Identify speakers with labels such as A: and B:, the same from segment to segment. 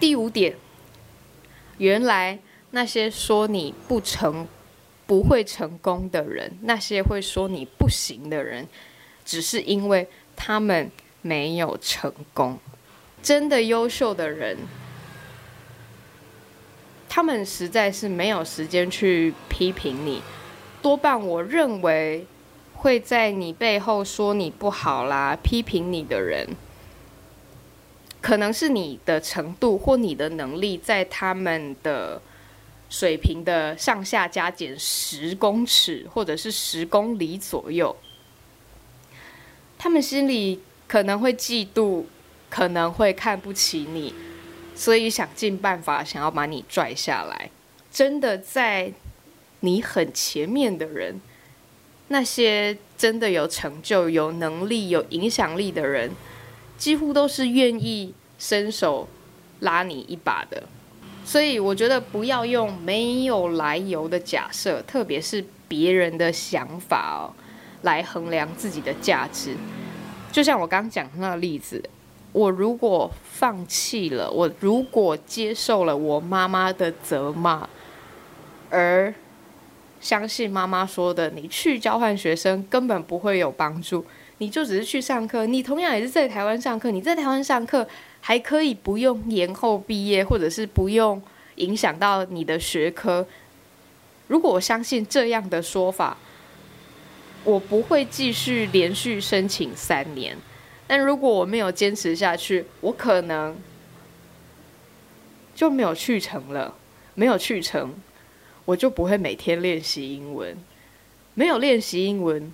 A: 第五点，原来那些说你不成、不会成功的人，那些会说你不行的人，只是因为他们没有成功。真的优秀的人，他们实在是没有时间去批评你。多半我认为会在你背后说你不好啦、批评你的人，可能是你的程度或你的能力在他们的水平的上下加减十公尺或者是十公里左右，他们心里可能会嫉妒，可能会看不起你，所以想尽办法想要把你拽下来。真的在。你很前面的人，那些真的有成就、有能力、有影响力的人，几乎都是愿意伸手拉你一把的。所以我觉得不要用没有来由的假设，特别是别人的想法哦，来衡量自己的价值。就像我刚讲的那个例子，我如果放弃了，我如果接受了我妈妈的责骂，而相信妈妈说的，你去交换学生根本不会有帮助，你就只是去上课。你同样也是在台湾上课，你在台湾上课还可以不用延后毕业，或者是不用影响到你的学科。如果我相信这样的说法，我不会继续连续申请三年。但如果我没有坚持下去，我可能就没有去成了，没有去成。我就不会每天练习英文，没有练习英文，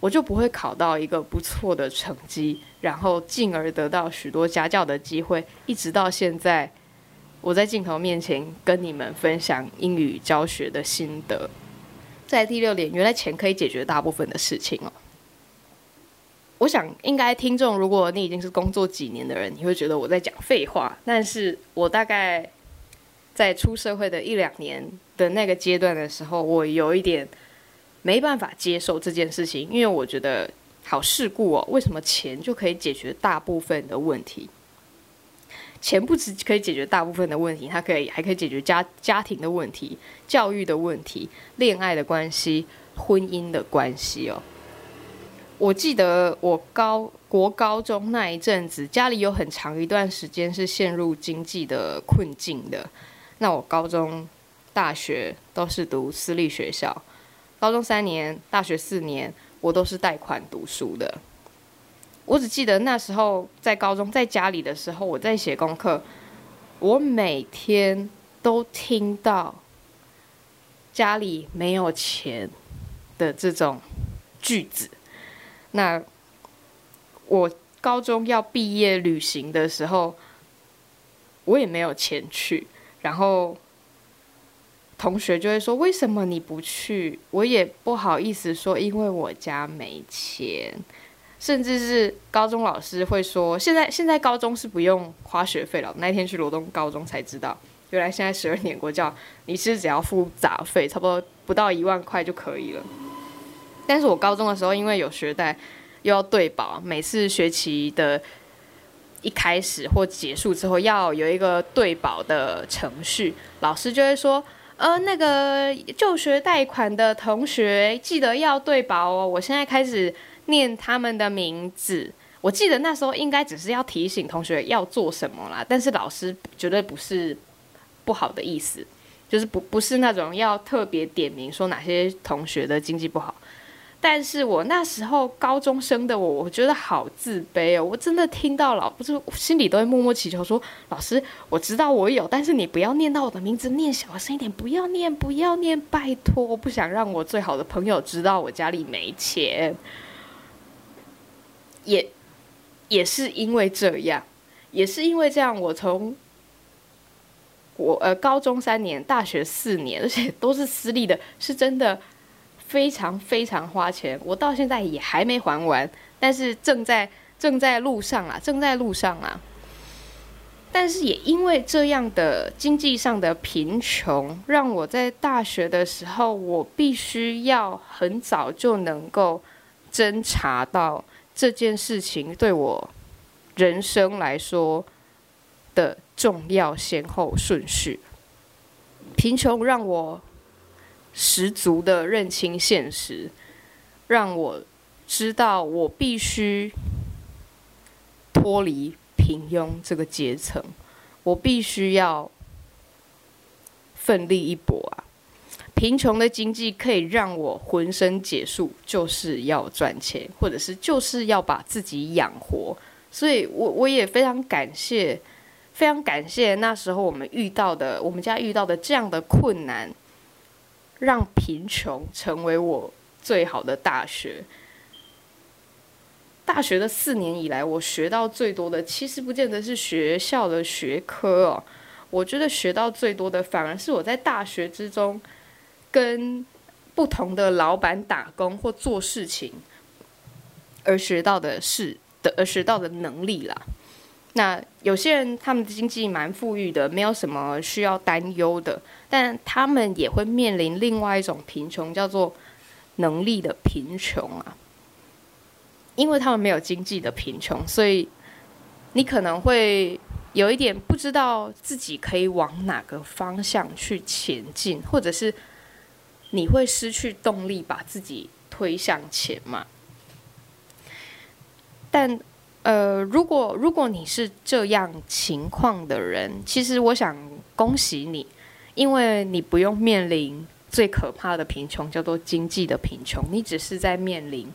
A: 我就不会考到一个不错的成绩，然后进而得到许多家教的机会，一直到现在，我在镜头面前跟你们分享英语教学的心得。在第六点，原来钱可以解决大部分的事情哦。我想，应该听众，如果你已经是工作几年的人，你会觉得我在讲废话，但是我大概。在出社会的一两年的那个阶段的时候，我有一点没办法接受这件事情，因为我觉得好世故哦，为什么钱就可以解决大部分的问题？钱不只可以解决大部分的问题，它可以还可以解决家家庭的问题、教育的问题、恋爱的关系、婚姻的关系哦。我记得我高国高中那一阵子，家里有很长一段时间是陷入经济的困境的。那我高中、大学都是读私立学校，高中三年，大学四年，我都是贷款读书的。我只记得那时候在高中在家里的时候，我在写功课，我每天都听到家里没有钱的这种句子。那我高中要毕业旅行的时候，我也没有钱去。然后同学就会说：“为什么你不去？”我也不好意思说，因为我家没钱。甚至是高中老师会说：“现在现在高中是不用花学费了。”那天去罗东高中才知道，原来现在十二年国教，你是只要付杂费，差不多不到一万块就可以了。但是我高中的时候，因为有学贷，又要对保，每次学期的。一开始或结束之后要有一个对保的程序，老师就会说：“呃，那个就学贷款的同学记得要对保哦。”我现在开始念他们的名字。我记得那时候应该只是要提醒同学要做什么啦，但是老师绝对不是不好的意思，就是不不是那种要特别点名说哪些同学的经济不好。但是我那时候高中生的我，我觉得好自卑哦！我真的听到老不是心里都会默默祈求说：“老师，我知道我有，但是你不要念到我的名字，念小声一点，不要念，不要念，拜托！我不想让我最好的朋友知道我家里没钱。”也也是因为这样，也是因为这样，我从我呃高中三年，大学四年，而且都是私立的，是真的。非常非常花钱，我到现在也还没还完，但是正在正在路上啊，正在路上啊。但是也因为这样的经济上的贫穷，让我在大学的时候，我必须要很早就能够侦查到这件事情对我人生来说的重要先后顺序。贫穷让我十足的认清现实，让我知道我必须脱离平庸这个阶层，我必须要奋力一搏啊！贫穷的经济可以让我浑身解数，就是要赚钱，或者是就是要把自己养活。所以我我也非常感谢，非常感谢那时候我们遇到的，我们家遇到的这样的困难，让贫穷成为我最好的大学。大学的四年以来，我学到最多的，其实不见得是学校的学科哦。我觉得学到最多的，反而是我在大学之中跟不同的老板打工或做事情而学到的是的，而学到的能力啦。那有些人他们的经济蛮富裕的，没有什么需要担忧的，但他们也会面临另外一种贫穷，叫做能力的贫穷啊。因为他们没有经济的贫穷，所以你可能会有一点不知道自己可以往哪个方向去前进，或者是你会失去动力把自己推向前嘛。但呃，如果如果你是这样情况的人，其实我想恭喜你，因为你不用面临最可怕的贫穷，叫做经济的贫穷，你只是在面临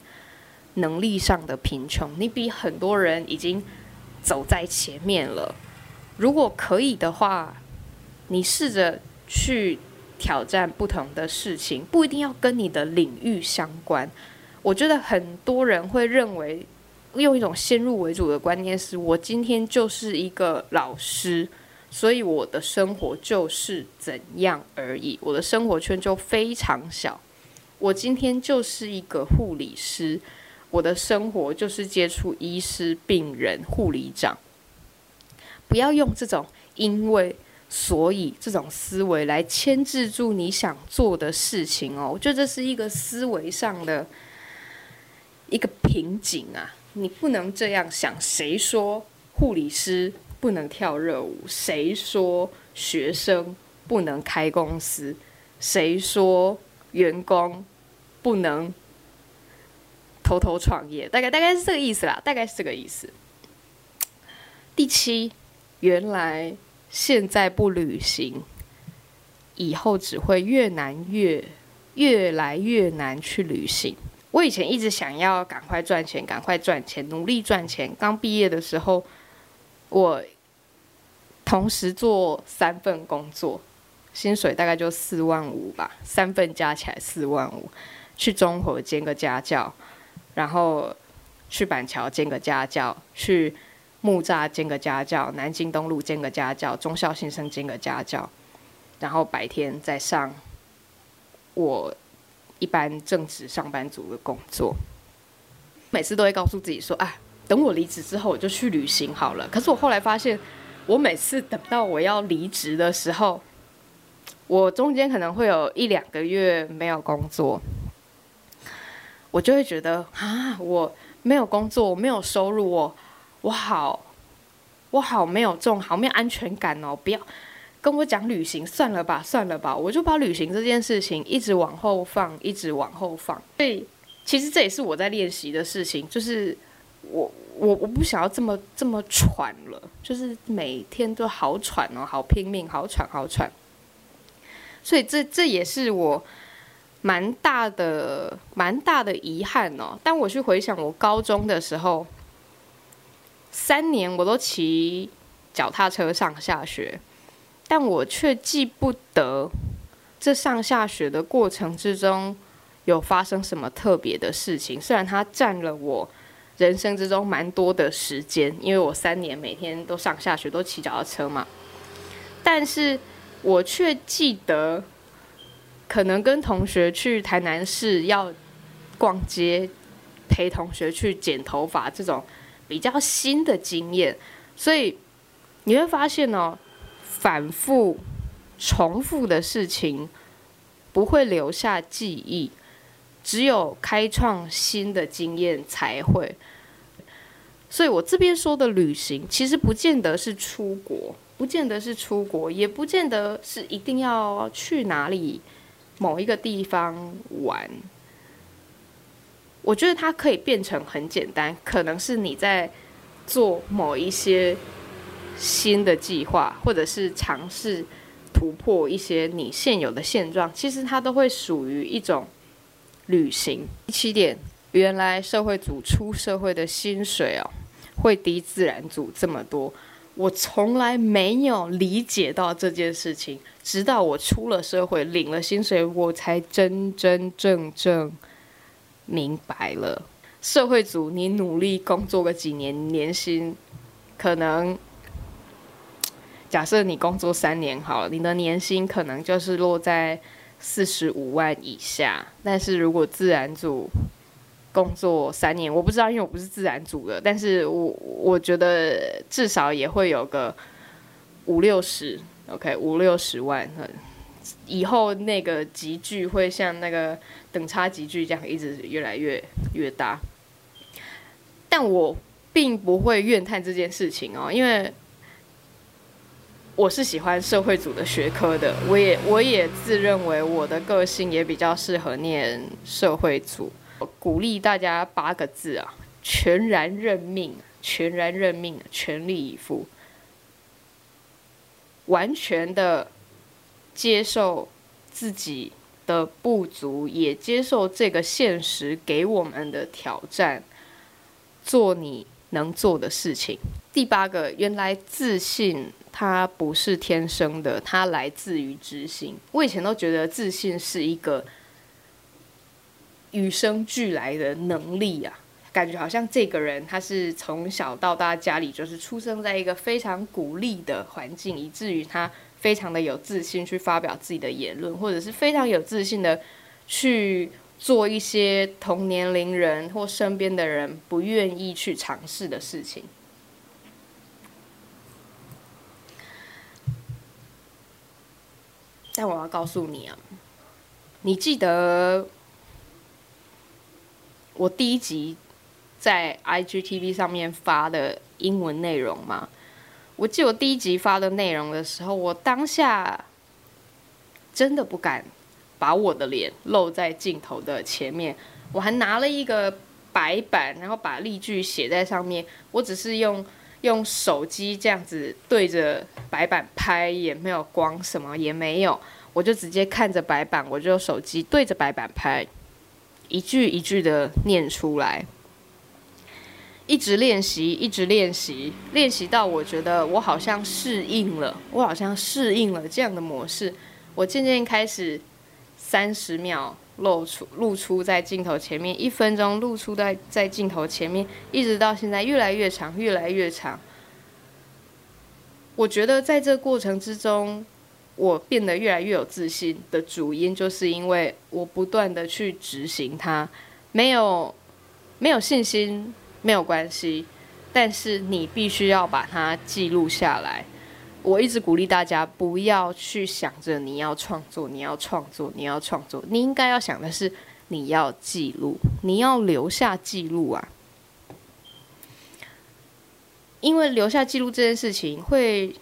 A: 能力上的贫穷。你比很多人已经走在前面了。如果可以的话，你试着去挑战不同的事情，不一定要跟你的领域相关。我觉得很多人会认为。用一种先入为主的观念是，我今天就是一个老师，所以我的生活就是怎样而已，我的生活圈就非常小。我今天就是一个护理师，我的生活就是接触医师、病人、护理长。不要用这种因为所以这种思维来牵制住你想做的事情哦。我觉得这是一个思维上的一个瓶颈啊。你不能这样想。谁说护理师不能跳热舞？谁说学生不能开公司？谁说员工不能偷偷创业？大概大概是这个意思啦，大概是这个意思。第七，原来现在不旅行，以后只会越难越越来越难去旅行。我以前一直想要赶快赚钱，赶快赚钱，努力赚钱。刚毕业的时候，我同时做三份工作，薪水大概就四万五吧，三份加起来四万五。去中和兼个家教，然后去板桥兼个家教，去木栅兼个家教，南京东路兼个家教，忠孝新生兼个家教，然后白天再上我。一般正职上班族的工作，每次都会告诉自己说：“啊，等我离职之后，我就去旅行好了。”可是我后来发现，我每次等到我要离职的时候，我中间可能会有一两个月没有工作，我就会觉得啊，我没有工作，我没有收入，我我好，我好没有这种，好没有安全感哦，不要。跟我讲旅行，算了吧，算了吧，我就把旅行这件事情一直往后放，一直往后放。所以，其实这也是我在练习的事情，就是我我我不想要这么这么喘了，就是每天都好喘哦，好拼命，好喘好喘。所以这这也是我蛮大的蛮大的遗憾哦。当我去回想我高中的时候，三年我都骑脚踏车上下学。但我却记不得这上下学的过程之中有发生什么特别的事情。虽然它占了我人生之中蛮多的时间，因为我三年每天都上下学，都骑脚踏车嘛。但是我却记得，可能跟同学去台南市要逛街，陪同学去剪头发这种比较新的经验。所以你会发现哦。反复重复的事情不会留下记忆，只有开创新的经验才会。所以我这边说的旅行，其实不见得是出国，不见得是出国，也不见得是一定要去哪里某一个地方玩。我觉得它可以变成很简单，可能是你在做某一些新的计划，或者是尝试突破一些你现有的现状，其实它都会属于一种旅行。第七点，原来社会组出社会的薪水哦，会低自然组这么多，我从来没有理解到这件事情，直到我出了社会领了薪水，我才真真正正。明白了，社会组你努力工作个几年，年薪可能假设你工作三年好了，你的年薪可能就是落在四十五万以下。但是如果自然组工作三年，我不知道，因为我不是自然组的，但是我我觉得至少也会有个五六十，OK，五六十万。以后那个级距会像那个等差级距这样一直越来越越大，但我并不会怨叹这件事情哦，因为我是喜欢社会组的学科的，我也我也自认为我的个性也比较适合念社会组。我鼓励大家八个字啊：全然认命，全然认命，全力以赴，完全的。接受自己的不足，也接受这个现实给我们的挑战，做你能做的事情。第八个，原来自信它不是天生的，它来自于自信。我以前都觉得自信是一个与生俱来的能力啊，感觉好像这个人他是从小到大家里就是出生在一个非常鼓励的环境，以至于他。非常的有自信去发表自己的言论，或者是非常有自信的去做一些同年龄人或身边的人不愿意去尝试的事情。但我要告诉你啊，你记得我第一集在 IGTV 上面发的英文内容吗？我记得我第一集发的内容的时候，我当下真的不敢把我的脸露在镜头的前面。我还拿了一个白板，然后把例句写在上面。我只是用用手机这样子对着白板拍，也没有光，什么也没有。我就直接看着白板，我就手机对着白板拍，一句一句的念出来。一直练习，一直练习，练习到我觉得我好像适应了，我好像适应了这样的模式。我渐渐开始三十秒露出露出在镜头前面，一分钟露出在在镜头前面，一直到现在越来越长，越来越长。我觉得在这过程之中，我变得越来越有自信的主因，就是因为我不断的去执行它，没有没有信心。没有关系，但是你必须要把它记录下来。我一直鼓励大家不要去想着你要创作，你要创作，你要创作。你应该要想的是你要记录，你要留下记录啊！因为留下记录这件事情，会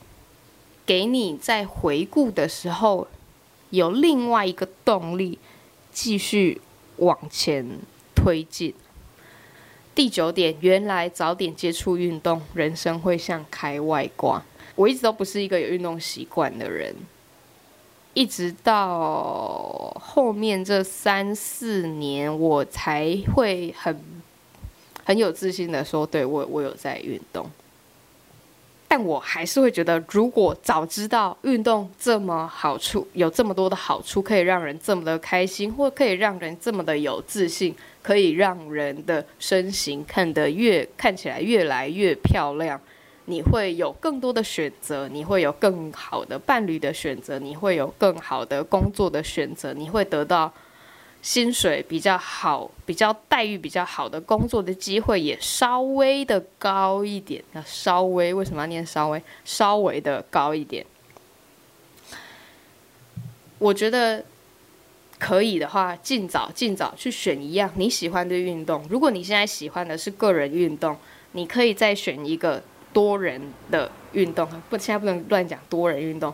A: 给你在回顾的时候有另外一个动力，继续往前推进。第九点，原来早点接触运动，人生会像开外挂。我一直都不是一个有运动习惯的人，一直到后面这三四年，我才会很很有自信的说，对，我我有在运动。但我还是会觉得，如果早知道运动这么好处，有这么多的好处，可以让人这么的开心，或可以让人这么的有自信。可以让人的身形看得越看起来越来越漂亮，你会有更多的选择，你会有更好的伴侣的选择，你会有更好的工作的选择，你会得到薪水比较好、比较待遇比较好的工作的机会也稍微的高一点。那稍微为什么要念稍微？稍微的高一点，我觉得。可以的话，尽早尽早去选一样你喜欢的运动。如果你现在喜欢的是个人运动，你可以再选一个多人的运动，不，现在不能乱讲多人运动，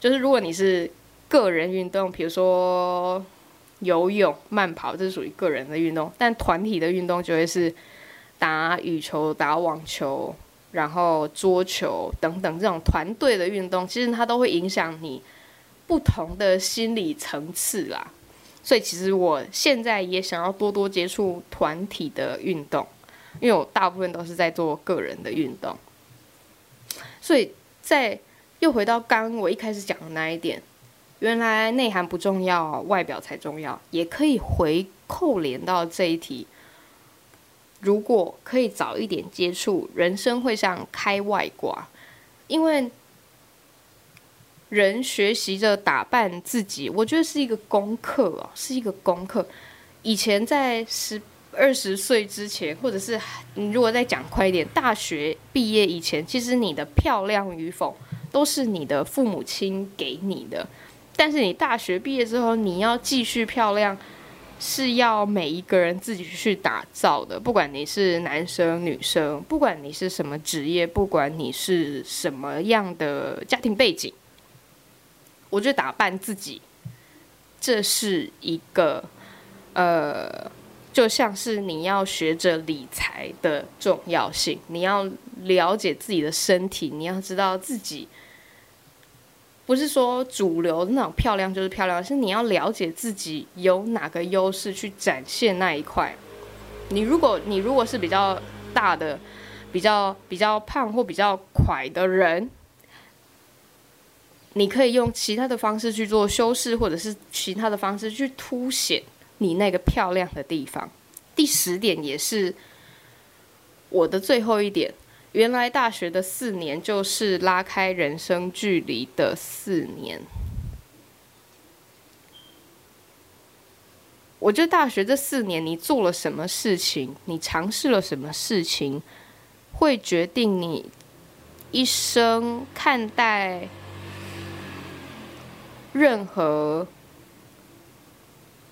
A: 就是如果你是个人运动，比如说游泳、慢跑，这是属于个人的运动，但团体的运动就会是打羽球、打网球。然后桌球等等这种团队的运动，其实它都会影响你不同的心理层次啦。所以其实我现在也想要多多接触团体的运动，因为我大部分都是在做个人的运动。所以在又回到刚我一开始讲的那一点，原来内涵不重要，外表才重要，也可以回扣连到这一题。如果可以早一点接触，人生会像开外挂，因为人学习着打扮自己，我觉得是一个功课哦，是一个功课。以前在十二十岁之前，或者是你如果再讲快一点，大学毕业以前，其实你的漂亮与否都是你的父母亲给你的，但是你大学毕业之后，你要继续漂亮。是要每一个人自己去打造的，不管你是男生女生，不管你是什么职业，不管你是什么样的家庭背景，我觉得打扮自己，这是一个呃，就像是你要学着理财的重要性，你要了解自己的身体，你要知道自己。不是说主流的那种漂亮就是漂亮，是你要了解自己有哪个优势去展现那一块。你如果你如果是比较大的、比较比较胖或比较快的人，你可以用其他的方式去做修饰，或者是其他的方式去凸显你那个漂亮的地方。第十点也是我的最后一点。原来大学的四年就是拉开人生距离的四年。我觉得大学这四年，你做了什么事情，你尝试了什么事情，会决定你一生看待任何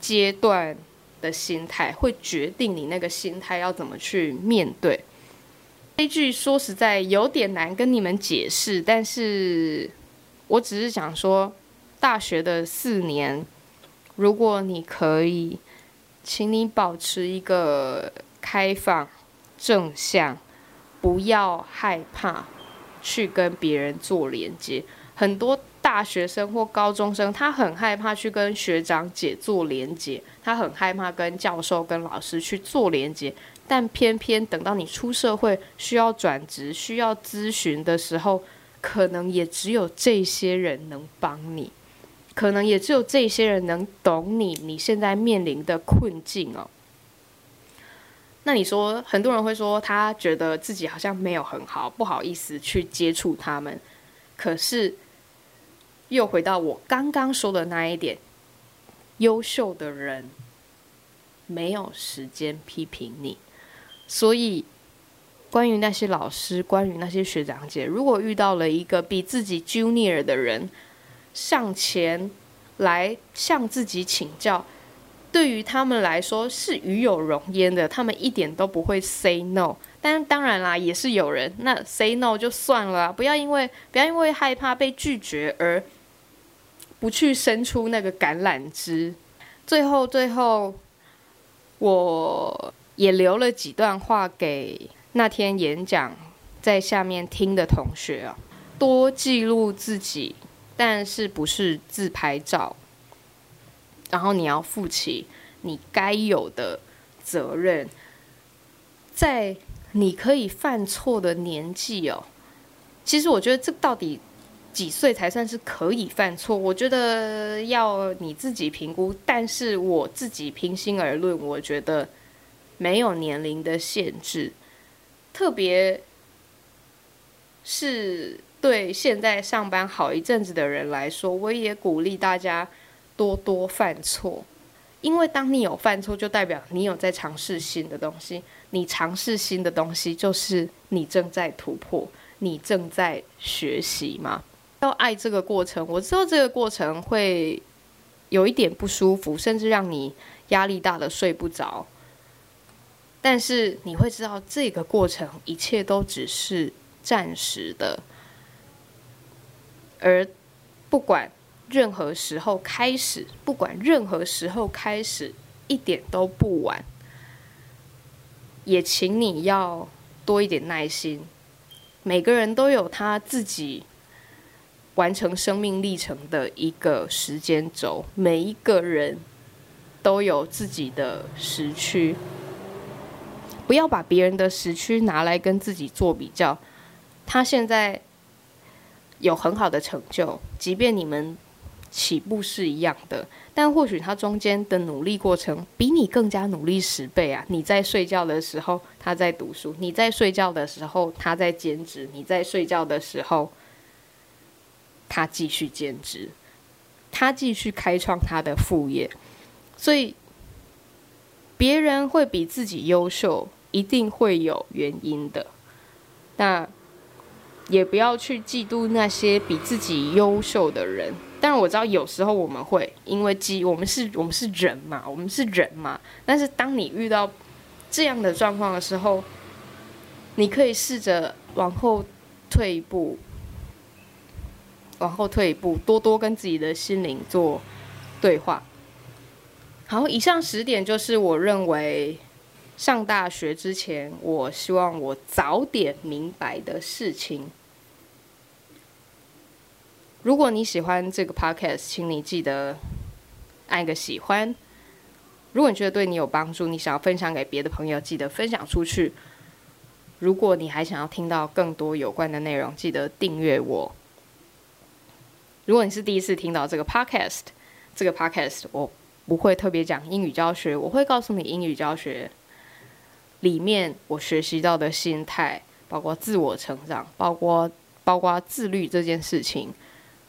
A: 阶段的心态，会决定你那个心态要怎么去面对。这句说实在有点难跟你们解释，但是我只是想说，大学的四年，如果你可以，请你保持一个开放、正向，不要害怕去跟别人做连接。很多大学生或高中生，他很害怕去跟学长姐做连接，他很害怕跟教授、跟老师去做连接。但偏偏等到你出社会，需要转职、需要咨询的时候，可能也只有这些人能帮你，可能也只有这些人能懂你你现在面临的困境哦。那你说，很多人会说他觉得自己好像没有很好，不好意思去接触他们。可是，又回到我刚刚说的那一点，优秀的人没有时间批评你。所以，关于那些老师，关于那些学长姐，如果遇到了一个比自己 junior 的人向前来向自己请教，对于他们来说是与有荣焉的，他们一点都不会 say no。但当然啦，也是有人那 say no 就算了，不要因为不要因为害怕被拒绝而不去伸出那个橄榄枝。最后，最后，我。也留了几段话给那天演讲在下面听的同学啊，多记录自己，但是不是自拍照。然后你要负起你该有的责任，在你可以犯错的年纪哦。其实我觉得这到底几岁才算是可以犯错？我觉得要你自己评估。但是我自己平心而论，我觉得。没有年龄的限制，特别是对现在上班好一阵子的人来说，我也鼓励大家多多犯错，因为当你有犯错，就代表你有在尝试新的东西。你尝试新的东西，就是你正在突破，你正在学习嘛。要爱这个过程，我知道这个过程会有一点不舒服，甚至让你压力大的睡不着。但是你会知道，这个过程一切都只是暂时的，而不管任何时候开始，不管任何时候开始，一点都不晚。也请你要多一点耐心。每个人都有他自己完成生命历程的一个时间轴，每一个人都有自己的时区。不要把别人的时区拿来跟自己做比较。他现在有很好的成就，即便你们起步是一样的，但或许他中间的努力过程比你更加努力十倍啊！你在睡觉的时候，他在读书；你在睡觉的时候，他在兼职；你在睡觉的时候，他继续兼职，他继续开创他的副业。所以，别人会比自己优秀，一定会有原因的。那也不要去嫉妒那些比自己优秀的人。但我知道有时候我们会因为嫉，我们是我们是人嘛，我们是人嘛。但是当你遇到这样的状况的时候，你可以试着往后退一步，往后退一步，多多跟自己的心灵做对话。好，以上十点就是我认为上大学之前，我希望我早点明白的事情。如果你喜欢这个 podcast，请你记得按个喜欢。如果你觉得对你有帮助，你想要分享给别的朋友，记得分享出去。如果你还想要听到更多有关的内容，记得订阅我。如果你是第一次听到这个 podcast，这个 podcast 我不会特别讲英语教学，我会告诉你英语教学里面我学习到的心态，包括自我成长，包括包括自律这件事情。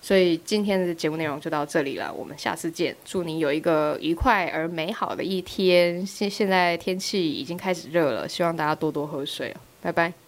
A: 所以今天的节目内容就到这里了，我们下次见。祝你有一个愉快而美好的一天。现现在天气已经开始热了，希望大家多多喝水。拜拜。